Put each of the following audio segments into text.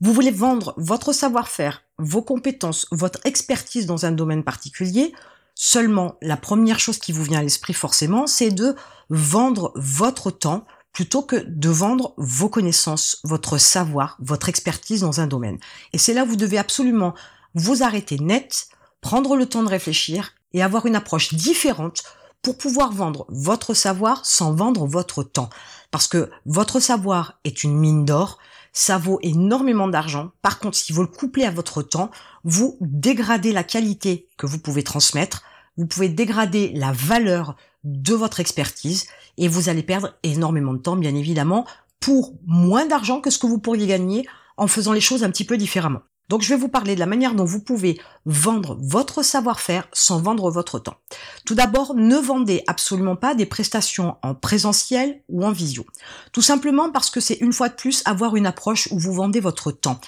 Vous voulez vendre votre savoir-faire, vos compétences, votre expertise dans un domaine particulier. Seulement, la première chose qui vous vient à l'esprit forcément, c'est de vendre votre temps plutôt que de vendre vos connaissances, votre savoir, votre expertise dans un domaine. Et c'est là où vous devez absolument vous arrêter net, prendre le temps de réfléchir et avoir une approche différente pour pouvoir vendre votre savoir sans vendre votre temps. Parce que votre savoir est une mine d'or, ça vaut énormément d'argent. Par contre, si vous le couplez à votre temps, vous dégradez la qualité que vous pouvez transmettre, vous pouvez dégrader la valeur de votre expertise et vous allez perdre énormément de temps, bien évidemment, pour moins d'argent que ce que vous pourriez gagner en faisant les choses un petit peu différemment. Donc je vais vous parler de la manière dont vous pouvez vendre votre savoir-faire sans vendre votre temps. Tout d'abord, ne vendez absolument pas des prestations en présentiel ou en visio. Tout simplement parce que c'est une fois de plus avoir une approche où vous vendez votre temps.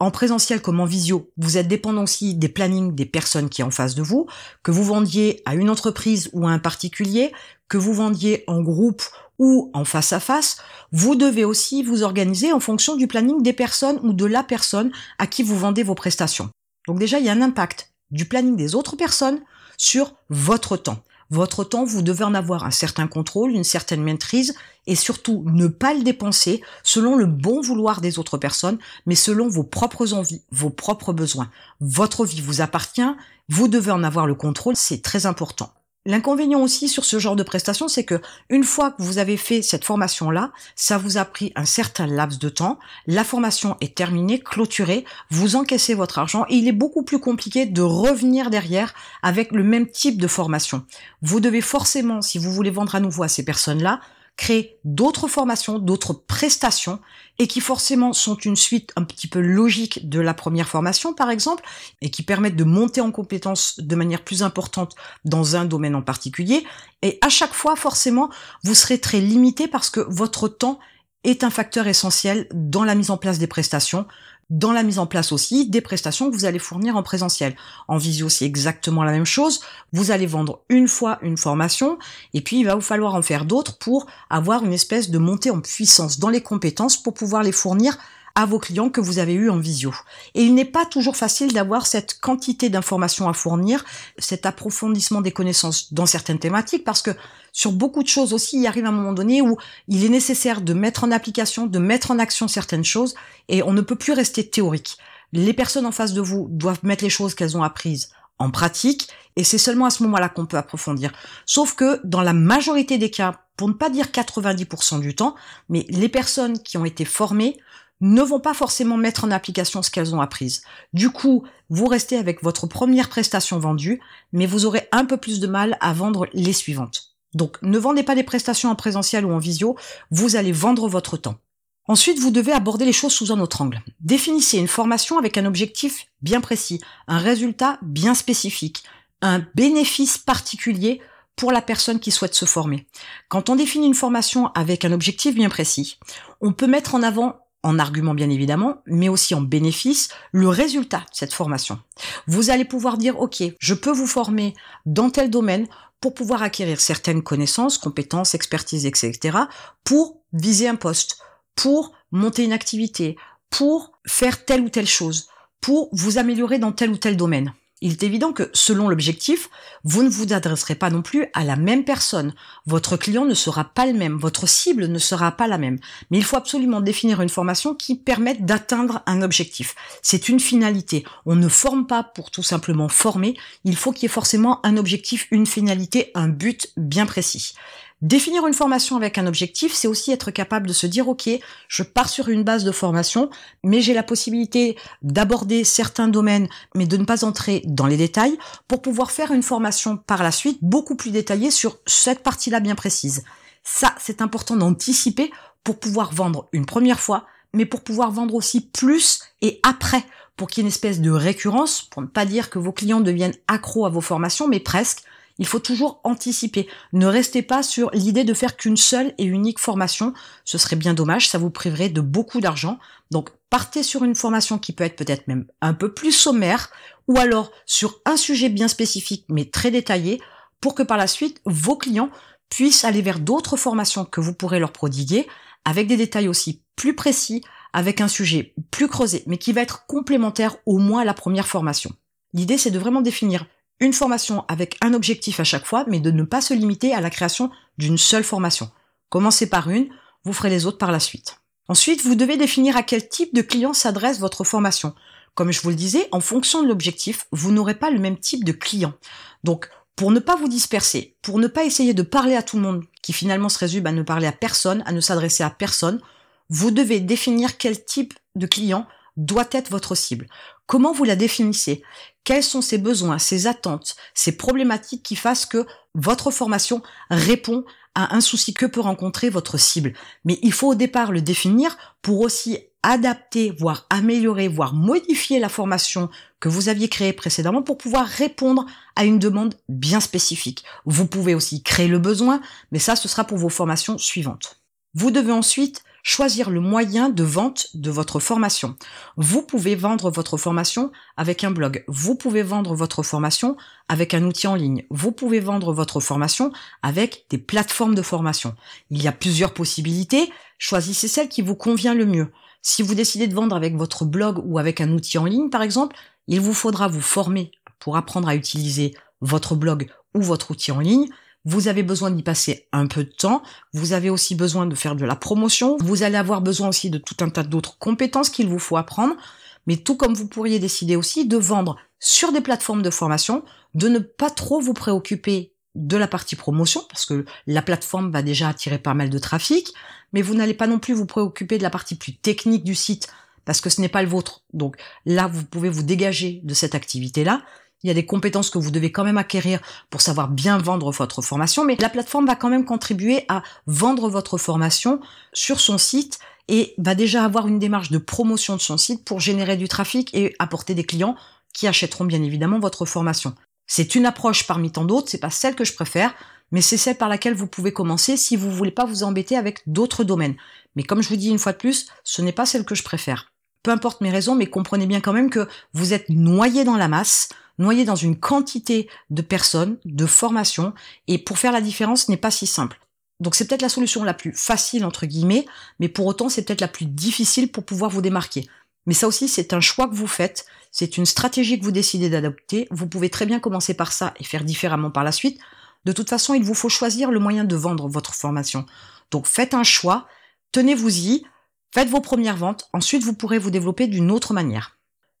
En présentiel comme en visio, vous êtes dépendant aussi des plannings des personnes qui sont en face de vous, que vous vendiez à une entreprise ou à un particulier, que vous vendiez en groupe ou en face à face, vous devez aussi vous organiser en fonction du planning des personnes ou de la personne à qui vous vendez vos prestations. Donc déjà, il y a un impact du planning des autres personnes sur votre temps. Votre temps, vous devez en avoir un certain contrôle, une certaine maîtrise et surtout ne pas le dépenser selon le bon vouloir des autres personnes, mais selon vos propres envies, vos propres besoins. Votre vie vous appartient, vous devez en avoir le contrôle, c'est très important. L'inconvénient aussi sur ce genre de prestation, c'est que une fois que vous avez fait cette formation-là, ça vous a pris un certain laps de temps, la formation est terminée, clôturée, vous encaissez votre argent et il est beaucoup plus compliqué de revenir derrière avec le même type de formation. Vous devez forcément, si vous voulez vendre à nouveau à ces personnes-là, créer d'autres formations, d'autres prestations, et qui forcément sont une suite un petit peu logique de la première formation, par exemple, et qui permettent de monter en compétence de manière plus importante dans un domaine en particulier. Et à chaque fois, forcément, vous serez très limité parce que votre temps est un facteur essentiel dans la mise en place des prestations dans la mise en place aussi des prestations que vous allez fournir en présentiel. En visio, c'est exactement la même chose. Vous allez vendre une fois une formation et puis il va vous falloir en faire d'autres pour avoir une espèce de montée en puissance dans les compétences pour pouvoir les fournir à vos clients que vous avez eu en visio. Et il n'est pas toujours facile d'avoir cette quantité d'informations à fournir, cet approfondissement des connaissances dans certaines thématiques, parce que sur beaucoup de choses aussi, il arrive un moment donné où il est nécessaire de mettre en application, de mettre en action certaines choses, et on ne peut plus rester théorique. Les personnes en face de vous doivent mettre les choses qu'elles ont apprises en pratique, et c'est seulement à ce moment-là qu'on peut approfondir. Sauf que dans la majorité des cas, pour ne pas dire 90% du temps, mais les personnes qui ont été formées ne vont pas forcément mettre en application ce qu'elles ont appris. Du coup, vous restez avec votre première prestation vendue, mais vous aurez un peu plus de mal à vendre les suivantes. Donc, ne vendez pas des prestations en présentiel ou en visio, vous allez vendre votre temps. Ensuite, vous devez aborder les choses sous un autre angle. Définissez une formation avec un objectif bien précis, un résultat bien spécifique, un bénéfice particulier pour la personne qui souhaite se former. Quand on définit une formation avec un objectif bien précis, on peut mettre en avant en argument bien évidemment, mais aussi en bénéfice, le résultat de cette formation. Vous allez pouvoir dire, OK, je peux vous former dans tel domaine pour pouvoir acquérir certaines connaissances, compétences, expertise, etc., pour viser un poste, pour monter une activité, pour faire telle ou telle chose, pour vous améliorer dans tel ou tel domaine il est évident que selon l'objectif, vous ne vous adresserez pas non plus à la même personne. Votre client ne sera pas le même, votre cible ne sera pas la même. Mais il faut absolument définir une formation qui permette d'atteindre un objectif. C'est une finalité. On ne forme pas pour tout simplement former, il faut qu'il y ait forcément un objectif, une finalité, un but bien précis. Définir une formation avec un objectif, c'est aussi être capable de se dire, OK, je pars sur une base de formation, mais j'ai la possibilité d'aborder certains domaines, mais de ne pas entrer dans les détails, pour pouvoir faire une formation par la suite beaucoup plus détaillée sur cette partie-là bien précise. Ça, c'est important d'anticiper pour pouvoir vendre une première fois, mais pour pouvoir vendre aussi plus et après, pour qu'il y ait une espèce de récurrence, pour ne pas dire que vos clients deviennent accros à vos formations, mais presque, il faut toujours anticiper. Ne restez pas sur l'idée de faire qu'une seule et unique formation. Ce serait bien dommage, ça vous priverait de beaucoup d'argent. Donc partez sur une formation qui peut être peut-être même un peu plus sommaire ou alors sur un sujet bien spécifique mais très détaillé pour que par la suite vos clients puissent aller vers d'autres formations que vous pourrez leur prodiguer avec des détails aussi plus précis, avec un sujet plus creusé, mais qui va être complémentaire au moins à la première formation. L'idée, c'est de vraiment définir une formation avec un objectif à chaque fois, mais de ne pas se limiter à la création d'une seule formation. Commencez par une, vous ferez les autres par la suite. Ensuite, vous devez définir à quel type de client s'adresse votre formation. Comme je vous le disais, en fonction de l'objectif, vous n'aurez pas le même type de client. Donc, pour ne pas vous disperser, pour ne pas essayer de parler à tout le monde, qui finalement se résume à ne parler à personne, à ne s'adresser à personne, vous devez définir quel type de client doit être votre cible. Comment vous la définissez? Quels sont ses besoins, ses attentes, ses problématiques qui fassent que votre formation répond à un souci que peut rencontrer votre cible? Mais il faut au départ le définir pour aussi adapter, voire améliorer, voire modifier la formation que vous aviez créée précédemment pour pouvoir répondre à une demande bien spécifique. Vous pouvez aussi créer le besoin, mais ça, ce sera pour vos formations suivantes. Vous devez ensuite choisir le moyen de vente de votre formation. Vous pouvez vendre votre formation avec un blog. Vous pouvez vendre votre formation avec un outil en ligne. Vous pouvez vendre votre formation avec des plateformes de formation. Il y a plusieurs possibilités. Choisissez celle qui vous convient le mieux. Si vous décidez de vendre avec votre blog ou avec un outil en ligne, par exemple, il vous faudra vous former pour apprendre à utiliser votre blog ou votre outil en ligne. Vous avez besoin d'y passer un peu de temps. Vous avez aussi besoin de faire de la promotion. Vous allez avoir besoin aussi de tout un tas d'autres compétences qu'il vous faut apprendre. Mais tout comme vous pourriez décider aussi de vendre sur des plateformes de formation, de ne pas trop vous préoccuper de la partie promotion, parce que la plateforme va déjà attirer pas mal de trafic, mais vous n'allez pas non plus vous préoccuper de la partie plus technique du site, parce que ce n'est pas le vôtre. Donc là, vous pouvez vous dégager de cette activité-là il y a des compétences que vous devez quand même acquérir pour savoir bien vendre votre formation, mais la plateforme va quand même contribuer à vendre votre formation sur son site et va déjà avoir une démarche de promotion de son site pour générer du trafic et apporter des clients qui achèteront bien évidemment votre formation. C'est une approche parmi tant d'autres, c'est pas celle que je préfère, mais c'est celle par laquelle vous pouvez commencer si vous voulez pas vous embêter avec d'autres domaines. Mais comme je vous dis une fois de plus, ce n'est pas celle que je préfère. Peu importe mes raisons, mais comprenez bien quand même que vous êtes noyé dans la masse, noyé dans une quantité de personnes, de formations, et pour faire la différence n'est pas si simple. Donc c'est peut-être la solution la plus facile entre guillemets, mais pour autant c'est peut-être la plus difficile pour pouvoir vous démarquer. Mais ça aussi c'est un choix que vous faites, c'est une stratégie que vous décidez d'adopter, vous pouvez très bien commencer par ça et faire différemment par la suite. De toute façon, il vous faut choisir le moyen de vendre votre formation. Donc faites un choix, tenez-vous-y, faites vos premières ventes, ensuite vous pourrez vous développer d'une autre manière.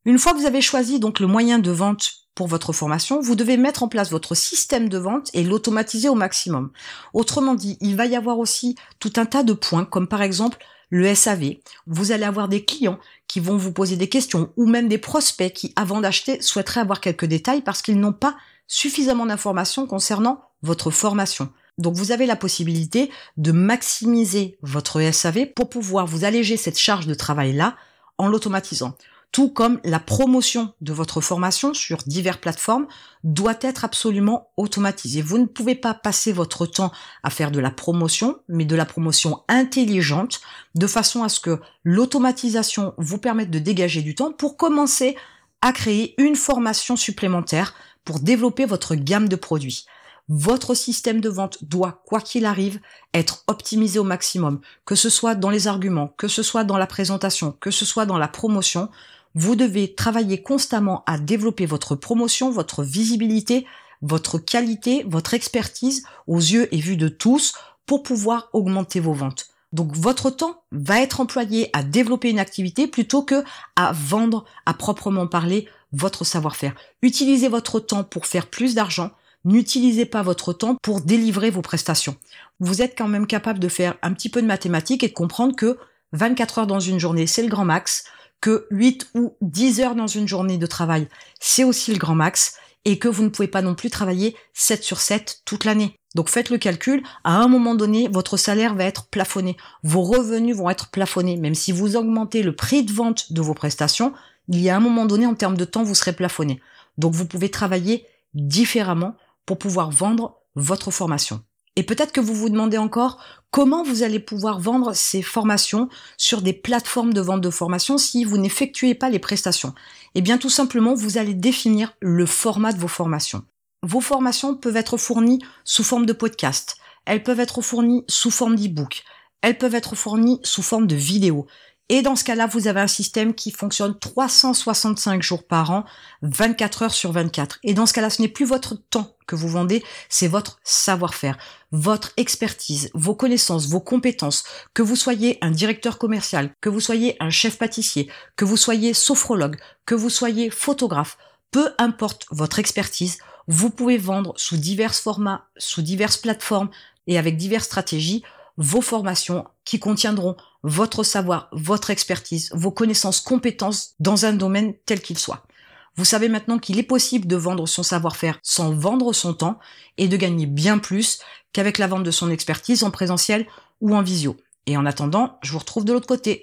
Une fois que vous avez choisi donc le moyen de vente pour votre formation, vous devez mettre en place votre système de vente et l'automatiser au maximum. Autrement dit, il va y avoir aussi tout un tas de points, comme par exemple le SAV. Vous allez avoir des clients qui vont vous poser des questions ou même des prospects qui, avant d'acheter, souhaiteraient avoir quelques détails parce qu'ils n'ont pas suffisamment d'informations concernant votre formation. Donc vous avez la possibilité de maximiser votre SAV pour pouvoir vous alléger cette charge de travail-là en l'automatisant tout comme la promotion de votre formation sur diverses plateformes doit être absolument automatisée. Vous ne pouvez pas passer votre temps à faire de la promotion, mais de la promotion intelligente, de façon à ce que l'automatisation vous permette de dégager du temps pour commencer à créer une formation supplémentaire pour développer votre gamme de produits. Votre système de vente doit, quoi qu'il arrive, être optimisé au maximum, que ce soit dans les arguments, que ce soit dans la présentation, que ce soit dans la promotion. Vous devez travailler constamment à développer votre promotion, votre visibilité, votre qualité, votre expertise aux yeux et vus de tous pour pouvoir augmenter vos ventes. Donc votre temps va être employé à développer une activité plutôt que à vendre à proprement parler votre savoir-faire. Utilisez votre temps pour faire plus d'argent. N'utilisez pas votre temps pour délivrer vos prestations. Vous êtes quand même capable de faire un petit peu de mathématiques et de comprendre que 24 heures dans une journée, c'est le grand max que 8 ou 10 heures dans une journée de travail, c'est aussi le grand max, et que vous ne pouvez pas non plus travailler 7 sur 7 toute l'année. Donc faites le calcul, à un moment donné, votre salaire va être plafonné, vos revenus vont être plafonnés, même si vous augmentez le prix de vente de vos prestations, il y a un moment donné, en termes de temps, vous serez plafonné. Donc vous pouvez travailler différemment pour pouvoir vendre votre formation. Et peut-être que vous vous demandez encore comment vous allez pouvoir vendre ces formations sur des plateformes de vente de formation si vous n'effectuez pas les prestations. Eh bien tout simplement, vous allez définir le format de vos formations. Vos formations peuvent être fournies sous forme de podcast, elles peuvent être fournies sous forme d'e-book, elles peuvent être fournies sous forme de vidéo. Et dans ce cas-là, vous avez un système qui fonctionne 365 jours par an, 24 heures sur 24. Et dans ce cas-là, ce n'est plus votre temps que vous vendez, c'est votre savoir-faire, votre expertise, vos connaissances, vos compétences. Que vous soyez un directeur commercial, que vous soyez un chef pâtissier, que vous soyez sophrologue, que vous soyez photographe, peu importe votre expertise, vous pouvez vendre sous divers formats, sous diverses plateformes et avec diverses stratégies vos formations qui contiendront votre savoir, votre expertise, vos connaissances, compétences dans un domaine tel qu'il soit. Vous savez maintenant qu'il est possible de vendre son savoir-faire sans vendre son temps et de gagner bien plus qu'avec la vente de son expertise en présentiel ou en visio. Et en attendant, je vous retrouve de l'autre côté.